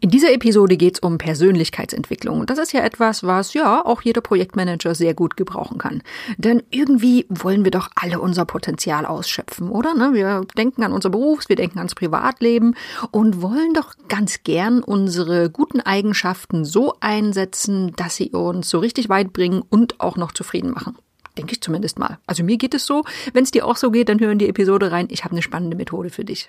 In dieser Episode geht es um Persönlichkeitsentwicklung. Und das ist ja etwas, was ja auch jeder Projektmanager sehr gut gebrauchen kann. Denn irgendwie wollen wir doch alle unser Potenzial ausschöpfen, oder? Ne? Wir denken an unser Berufs-, wir denken ans Privatleben und wollen doch ganz gern unsere guten Eigenschaften so einsetzen, dass sie uns so richtig weit bringen und auch noch zufrieden machen. Denke ich zumindest mal. Also mir geht es so. Wenn es dir auch so geht, dann hören die Episode rein. Ich habe eine spannende Methode für dich.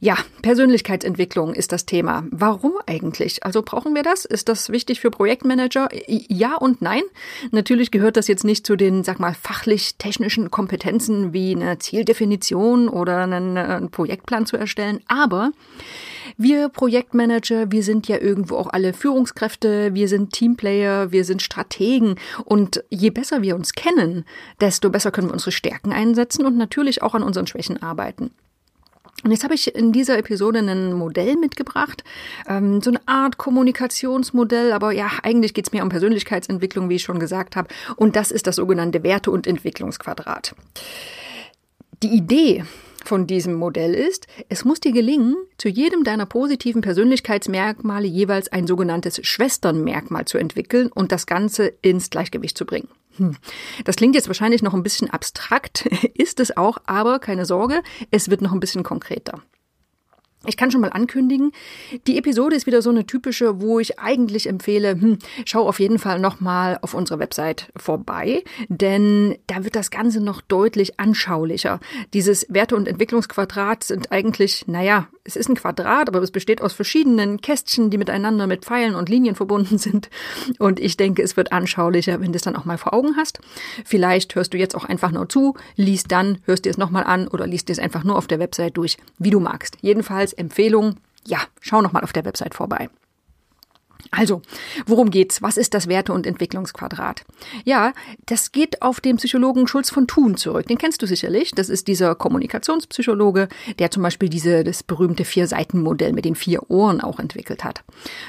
Ja, Persönlichkeitsentwicklung ist das Thema. Warum eigentlich? Also brauchen wir das? Ist das wichtig für Projektmanager? Ja und nein. Natürlich gehört das jetzt nicht zu den, sag mal, fachlich-technischen Kompetenzen wie eine Zieldefinition oder einen, einen Projektplan zu erstellen. Aber wir Projektmanager, wir sind ja irgendwo auch alle Führungskräfte, wir sind Teamplayer, wir sind Strategen und je besser wir uns kennen, desto besser können wir unsere Stärken einsetzen und natürlich auch an unseren Schwächen arbeiten. Und jetzt habe ich in dieser Episode ein Modell mitgebracht, ähm, so eine Art Kommunikationsmodell, aber ja, eigentlich geht es mir um Persönlichkeitsentwicklung, wie ich schon gesagt habe. Und das ist das sogenannte Werte- und Entwicklungsquadrat. Die Idee von diesem Modell ist, es muss dir gelingen, zu jedem deiner positiven Persönlichkeitsmerkmale jeweils ein sogenanntes Schwesternmerkmal zu entwickeln und das Ganze ins Gleichgewicht zu bringen. Hm. Das klingt jetzt wahrscheinlich noch ein bisschen abstrakt, ist es auch, aber keine Sorge, es wird noch ein bisschen konkreter. Ich kann schon mal ankündigen, die Episode ist wieder so eine typische, wo ich eigentlich empfehle, hm, schau auf jeden Fall nochmal auf unsere Website vorbei, denn da wird das Ganze noch deutlich anschaulicher. Dieses Werte- und Entwicklungsquadrat sind eigentlich, naja, es ist ein Quadrat, aber es besteht aus verschiedenen Kästchen, die miteinander mit Pfeilen und Linien verbunden sind. Und ich denke, es wird anschaulicher, wenn du es dann auch mal vor Augen hast. Vielleicht hörst du jetzt auch einfach nur zu, liest dann, hörst dir es nochmal an oder liest dir es einfach nur auf der Website durch, wie du magst. Jedenfalls Empfehlung, ja, schau nochmal auf der Website vorbei. Also, worum geht's? Was ist das Werte- und Entwicklungsquadrat? Ja, das geht auf den Psychologen Schulz von Thun zurück. Den kennst du sicherlich. Das ist dieser Kommunikationspsychologe, der zum Beispiel diese, das berühmte Vier-Seiten-Modell mit den vier Ohren auch entwickelt hat.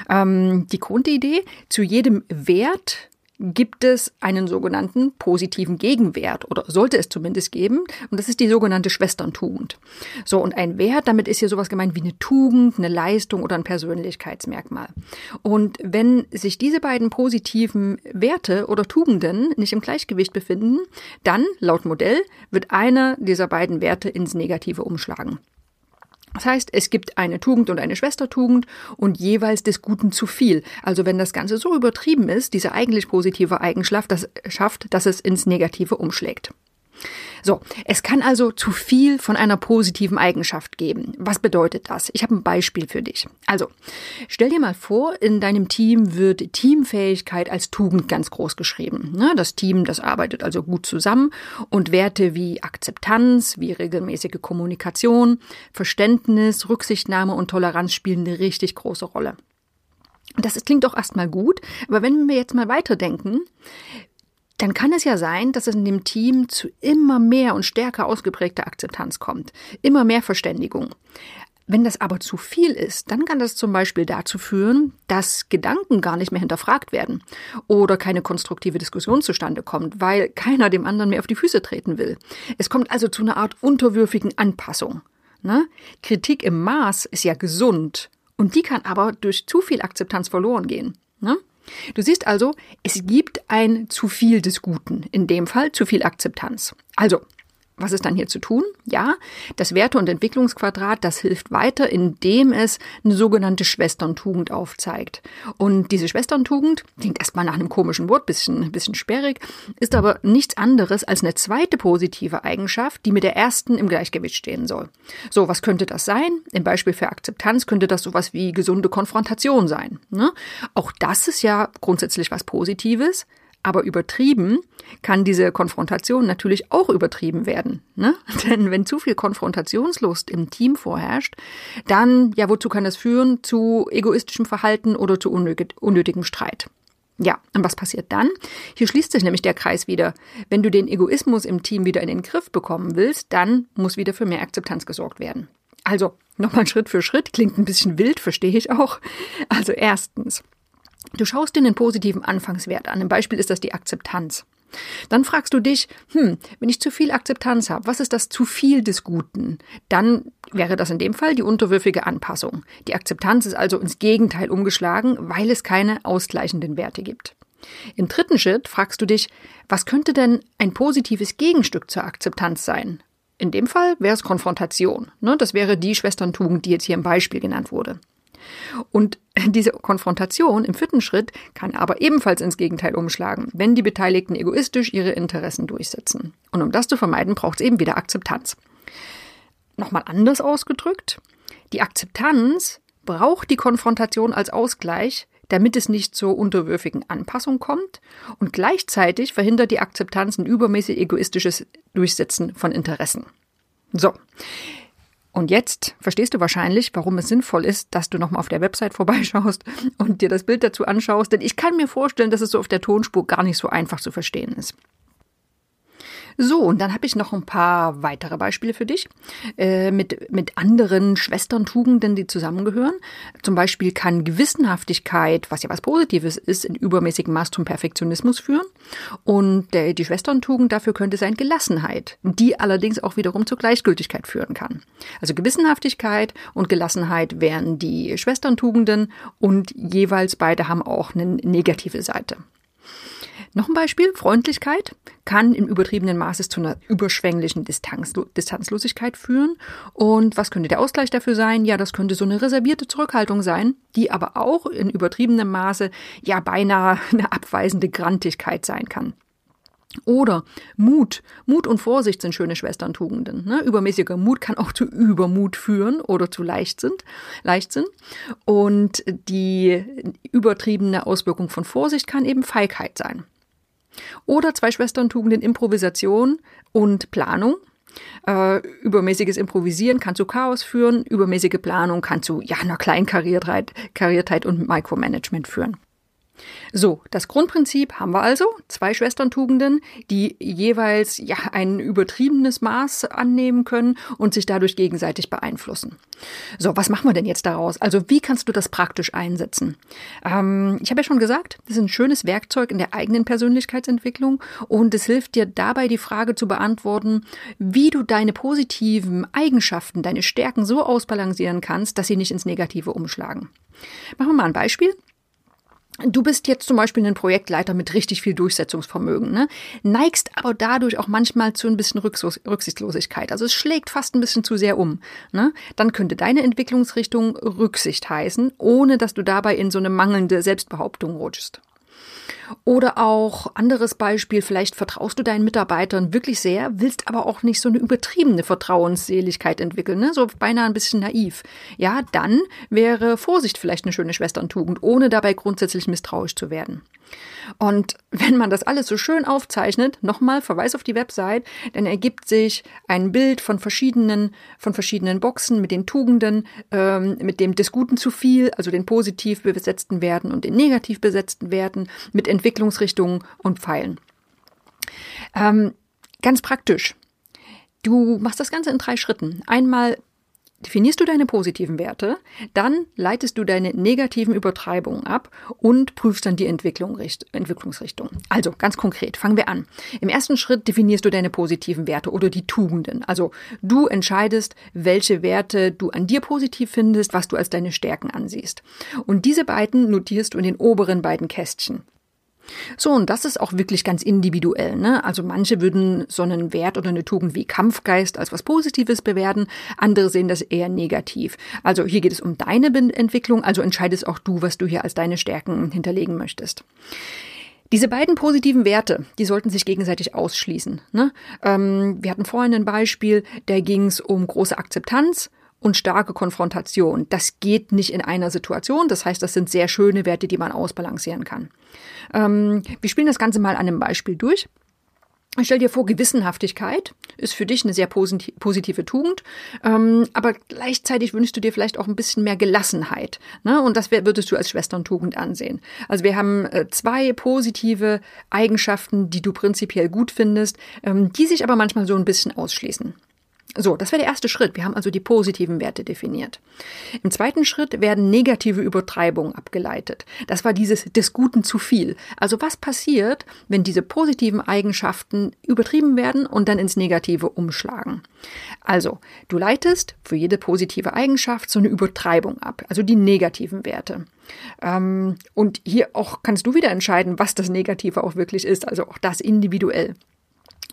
Ähm, die Grundidee, zu jedem Wert gibt es einen sogenannten positiven Gegenwert oder sollte es zumindest geben. Und das ist die sogenannte Schwesterntugend. So, und ein Wert, damit ist hier sowas gemeint wie eine Tugend, eine Leistung oder ein Persönlichkeitsmerkmal. Und wenn sich diese beiden positiven Werte oder Tugenden nicht im Gleichgewicht befinden, dann, laut Modell, wird einer dieser beiden Werte ins Negative umschlagen. Das heißt, es gibt eine Tugend und eine Schwestertugend und jeweils des Guten zu viel. Also wenn das Ganze so übertrieben ist, diese eigentlich positive Eigenschaft, das schafft, dass es ins Negative umschlägt. So, es kann also zu viel von einer positiven Eigenschaft geben. Was bedeutet das? Ich habe ein Beispiel für dich. Also, stell dir mal vor, in deinem Team wird Teamfähigkeit als Tugend ganz groß geschrieben. Ne, das Team, das arbeitet also gut zusammen und Werte wie Akzeptanz, wie regelmäßige Kommunikation, Verständnis, Rücksichtnahme und Toleranz spielen eine richtig große Rolle. Das klingt doch erstmal gut, aber wenn wir jetzt mal weiterdenken, dann kann es ja sein, dass es in dem Team zu immer mehr und stärker ausgeprägter Akzeptanz kommt, immer mehr Verständigung. Wenn das aber zu viel ist, dann kann das zum Beispiel dazu führen, dass Gedanken gar nicht mehr hinterfragt werden oder keine konstruktive Diskussion zustande kommt, weil keiner dem anderen mehr auf die Füße treten will. Es kommt also zu einer Art unterwürfigen Anpassung. Ne? Kritik im Maß ist ja gesund und die kann aber durch zu viel Akzeptanz verloren gehen. Ne? Du siehst also, es gibt ein zu viel des Guten, in dem Fall zu viel Akzeptanz. Also, Was ist dann hier zu tun? Ja, das Werte- und Entwicklungsquadrat, das hilft weiter, indem es eine sogenannte Schwesterntugend aufzeigt. Und diese Schwesterntugend klingt erstmal nach einem komischen Wort, bisschen, bisschen sperrig, ist aber nichts anderes als eine zweite positive Eigenschaft, die mit der ersten im Gleichgewicht stehen soll. So, was könnte das sein? Im Beispiel für Akzeptanz könnte das sowas wie gesunde Konfrontation sein. Ne? Auch das ist ja grundsätzlich was Positives. Aber übertrieben kann diese Konfrontation natürlich auch übertrieben werden. Ne? Denn wenn zu viel Konfrontationslust im Team vorherrscht, dann, ja, wozu kann das führen? Zu egoistischem Verhalten oder zu unnötigem Streit. Ja, und was passiert dann? Hier schließt sich nämlich der Kreis wieder. Wenn du den Egoismus im Team wieder in den Griff bekommen willst, dann muss wieder für mehr Akzeptanz gesorgt werden. Also, nochmal Schritt für Schritt, klingt ein bisschen wild, verstehe ich auch. Also erstens, Du schaust dir den positiven Anfangswert an. Im Beispiel ist das die Akzeptanz. Dann fragst du dich, hm, wenn ich zu viel Akzeptanz habe, was ist das zu viel des Guten? Dann wäre das in dem Fall die unterwürfige Anpassung. Die Akzeptanz ist also ins Gegenteil umgeschlagen, weil es keine ausgleichenden Werte gibt. Im dritten Schritt fragst du dich, was könnte denn ein positives Gegenstück zur Akzeptanz sein? In dem Fall wäre es Konfrontation. Ne? Das wäre die Schwesterntugend, die jetzt hier im Beispiel genannt wurde. Und diese Konfrontation im vierten Schritt kann aber ebenfalls ins Gegenteil umschlagen, wenn die Beteiligten egoistisch ihre Interessen durchsetzen. Und um das zu vermeiden, braucht es eben wieder Akzeptanz. Nochmal anders ausgedrückt, die Akzeptanz braucht die Konfrontation als Ausgleich, damit es nicht zur unterwürfigen Anpassung kommt und gleichzeitig verhindert die Akzeptanz ein übermäßig egoistisches Durchsetzen von Interessen. So, und jetzt verstehst du wahrscheinlich, warum es sinnvoll ist, dass du nochmal auf der Website vorbeischaust und dir das Bild dazu anschaust, denn ich kann mir vorstellen, dass es so auf der Tonspur gar nicht so einfach zu verstehen ist. So, und dann habe ich noch ein paar weitere Beispiele für dich äh, mit, mit anderen Schwesterntugenden, die zusammengehören. Zum Beispiel kann Gewissenhaftigkeit, was ja was Positives ist, in übermäßigem Maß zum Perfektionismus führen. Und äh, die Schwesterntugend dafür könnte sein Gelassenheit, die allerdings auch wiederum zur Gleichgültigkeit führen kann. Also Gewissenhaftigkeit und Gelassenheit wären die Schwesterntugenden und jeweils beide haben auch eine negative Seite. Noch ein Beispiel, Freundlichkeit kann im übertriebenen Maße zu einer überschwänglichen Distanzlo Distanzlosigkeit führen. Und was könnte der Ausgleich dafür sein? Ja, das könnte so eine reservierte Zurückhaltung sein, die aber auch in übertriebenem Maße ja beinahe eine abweisende Grantigkeit sein kann. Oder Mut. Mut und Vorsicht sind schöne Schwesterntugenden. Ne? Übermäßiger Mut kann auch zu Übermut führen oder zu Leichtsinn. Leichtsinn. Und die übertriebene Auswirkung von Vorsicht kann eben Feigheit sein. Oder zwei Schwesterntugenden Improvisation und Planung. Äh, übermäßiges Improvisieren kann zu Chaos führen, übermäßige Planung kann zu ja, einer Kleinkariertheit und Micromanagement führen. So, das Grundprinzip haben wir also. Zwei Schwesterntugenden, die jeweils ja ein übertriebenes Maß annehmen können und sich dadurch gegenseitig beeinflussen. So, was machen wir denn jetzt daraus? Also, wie kannst du das praktisch einsetzen? Ähm, ich habe ja schon gesagt, das ist ein schönes Werkzeug in der eigenen Persönlichkeitsentwicklung und es hilft dir dabei, die Frage zu beantworten, wie du deine positiven Eigenschaften, deine Stärken so ausbalancieren kannst, dass sie nicht ins Negative umschlagen. Machen wir mal ein Beispiel. Du bist jetzt zum Beispiel ein Projektleiter mit richtig viel Durchsetzungsvermögen, ne? neigst aber dadurch auch manchmal zu ein bisschen Rücksichtslosigkeit. Also es schlägt fast ein bisschen zu sehr um. Ne? Dann könnte deine Entwicklungsrichtung Rücksicht heißen, ohne dass du dabei in so eine mangelnde Selbstbehauptung rutschst. Oder auch anderes Beispiel, vielleicht vertraust du deinen Mitarbeitern wirklich sehr, willst aber auch nicht so eine übertriebene Vertrauensseligkeit entwickeln, ne? so beinahe ein bisschen naiv. Ja, dann wäre Vorsicht vielleicht eine schöne Schwesterntugend, ohne dabei grundsätzlich misstrauisch zu werden. Und wenn man das alles so schön aufzeichnet, nochmal Verweis auf die Website, dann ergibt sich ein Bild von verschiedenen, von verschiedenen Boxen mit den Tugenden, ähm, mit dem des Guten zu viel, also den positiv besetzten Werten und den negativ besetzten Werten, mit Entwicklungsrichtungen und Pfeilen. Ähm, ganz praktisch. Du machst das Ganze in drei Schritten. Einmal definierst du deine positiven Werte, dann leitest du deine negativen Übertreibungen ab und prüfst dann die Entwicklung, Entwicklungsrichtung. Also ganz konkret, fangen wir an. Im ersten Schritt definierst du deine positiven Werte oder die Tugenden. Also du entscheidest, welche Werte du an dir positiv findest, was du als deine Stärken ansiehst. Und diese beiden notierst du in den oberen beiden Kästchen. So, und das ist auch wirklich ganz individuell. Ne? Also manche würden so einen Wert oder eine Tugend wie Kampfgeist als was Positives bewerten, andere sehen das eher negativ. Also hier geht es um deine Entwicklung, also entscheidest auch du, was du hier als deine Stärken hinterlegen möchtest. Diese beiden positiven Werte, die sollten sich gegenseitig ausschließen. Ne? Ähm, wir hatten vorhin ein Beispiel, da ging es um große Akzeptanz und starke Konfrontation. Das geht nicht in einer Situation. Das heißt, das sind sehr schöne Werte, die man ausbalancieren kann. Ähm, wir spielen das Ganze mal an einem Beispiel durch. Stell dir vor, Gewissenhaftigkeit ist für dich eine sehr positive Tugend, ähm, aber gleichzeitig wünschst du dir vielleicht auch ein bisschen mehr Gelassenheit. Ne? Und das würdest du als Schwesterntugend ansehen. Also wir haben äh, zwei positive Eigenschaften, die du prinzipiell gut findest, ähm, die sich aber manchmal so ein bisschen ausschließen. So, das wäre der erste Schritt. Wir haben also die positiven Werte definiert. Im zweiten Schritt werden negative Übertreibungen abgeleitet. Das war dieses des Guten zu viel. Also was passiert, wenn diese positiven Eigenschaften übertrieben werden und dann ins Negative umschlagen? Also, du leitest für jede positive Eigenschaft so eine Übertreibung ab, also die negativen Werte. Ähm, und hier auch kannst du wieder entscheiden, was das Negative auch wirklich ist, also auch das individuell.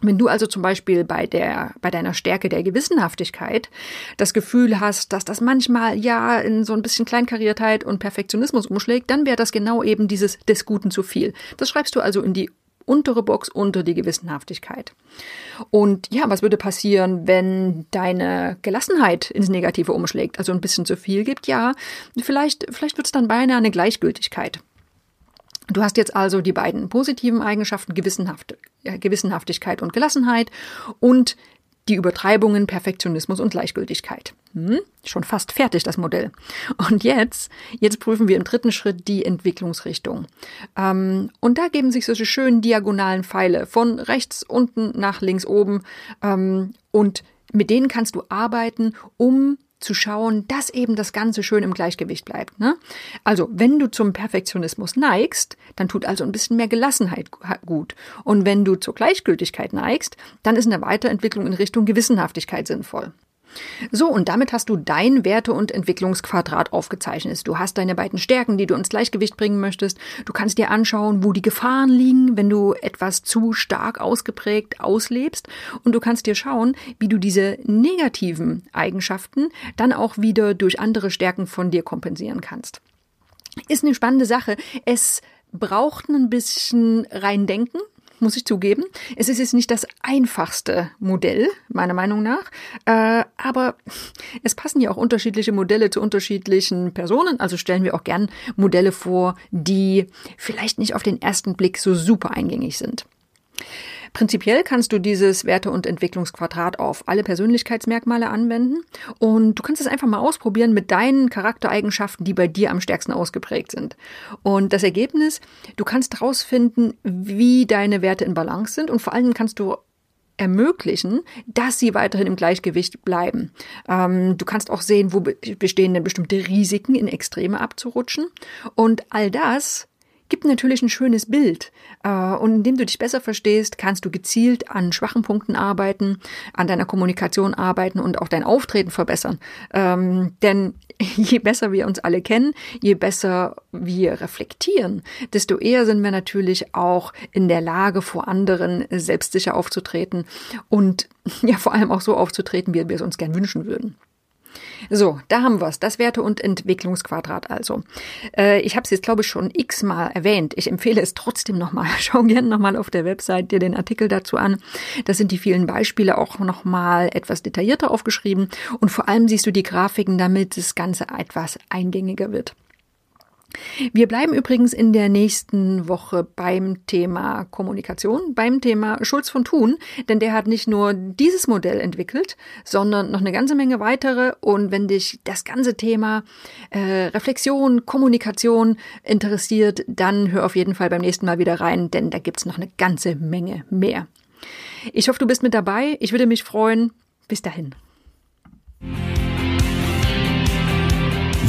Wenn du also zum Beispiel bei der, bei deiner Stärke der Gewissenhaftigkeit das Gefühl hast, dass das manchmal ja in so ein bisschen Kleinkariertheit und Perfektionismus umschlägt, dann wäre das genau eben dieses des Guten zu viel. Das schreibst du also in die untere Box unter die Gewissenhaftigkeit. Und ja, was würde passieren, wenn deine Gelassenheit ins Negative umschlägt, also ein bisschen zu viel gibt? Ja, vielleicht, vielleicht wird es dann beinahe eine Gleichgültigkeit. Du hast jetzt also die beiden positiven Eigenschaften Gewissenhaft, äh, Gewissenhaftigkeit und Gelassenheit und die Übertreibungen Perfektionismus und Gleichgültigkeit. Hm, schon fast fertig das Modell. Und jetzt, jetzt prüfen wir im dritten Schritt die Entwicklungsrichtung. Ähm, und da geben sich solche schönen diagonalen Pfeile von rechts unten nach links oben. Ähm, und mit denen kannst du arbeiten, um zu schauen, dass eben das Ganze schön im Gleichgewicht bleibt. Ne? Also, wenn du zum Perfektionismus neigst, dann tut also ein bisschen mehr Gelassenheit gut. Und wenn du zur Gleichgültigkeit neigst, dann ist eine Weiterentwicklung in Richtung Gewissenhaftigkeit sinnvoll. So, und damit hast du dein Werte- und Entwicklungsquadrat aufgezeichnet. Du hast deine beiden Stärken, die du ins Gleichgewicht bringen möchtest. Du kannst dir anschauen, wo die Gefahren liegen, wenn du etwas zu stark ausgeprägt auslebst. Und du kannst dir schauen, wie du diese negativen Eigenschaften dann auch wieder durch andere Stärken von dir kompensieren kannst. Ist eine spannende Sache. Es braucht ein bisschen reindenken muss ich zugeben. Es ist jetzt nicht das einfachste Modell, meiner Meinung nach, äh, aber es passen ja auch unterschiedliche Modelle zu unterschiedlichen Personen. Also stellen wir auch gern Modelle vor, die vielleicht nicht auf den ersten Blick so super eingängig sind. Prinzipiell kannst du dieses Werte- und Entwicklungsquadrat auf alle Persönlichkeitsmerkmale anwenden und du kannst es einfach mal ausprobieren mit deinen Charaktereigenschaften, die bei dir am stärksten ausgeprägt sind. Und das Ergebnis, du kannst herausfinden, wie deine Werte in Balance sind und vor allem kannst du ermöglichen, dass sie weiterhin im Gleichgewicht bleiben. Ähm, du kannst auch sehen, wo bestehen denn bestimmte Risiken, in Extreme abzurutschen. Und all das gibt natürlich ein schönes Bild. Äh, und indem du dich besser verstehst, kannst du gezielt an schwachen Punkten arbeiten, an deiner Kommunikation arbeiten und auch dein Auftreten verbessern. Ähm, denn je besser wir uns alle kennen, je besser wir reflektieren, desto eher sind wir natürlich auch in der Lage, vor anderen selbstsicher aufzutreten und ja vor allem auch so aufzutreten, wie wir es uns gern wünschen würden. So, da haben wir es. Das Werte- und Entwicklungsquadrat also. Äh, ich habe es jetzt, glaube ich, schon x-mal erwähnt. Ich empfehle es trotzdem nochmal. Schau gerne nochmal auf der Website dir den Artikel dazu an. Da sind die vielen Beispiele auch nochmal etwas detaillierter aufgeschrieben. Und vor allem siehst du die Grafiken, damit das Ganze etwas eingängiger wird. Wir bleiben übrigens in der nächsten Woche beim Thema Kommunikation, beim Thema Schulz von Thun, denn der hat nicht nur dieses Modell entwickelt, sondern noch eine ganze Menge weitere. Und wenn dich das ganze Thema äh, Reflexion, Kommunikation interessiert, dann hör auf jeden Fall beim nächsten Mal wieder rein, denn da gibt's noch eine ganze Menge mehr. Ich hoffe, du bist mit dabei. Ich würde mich freuen. Bis dahin.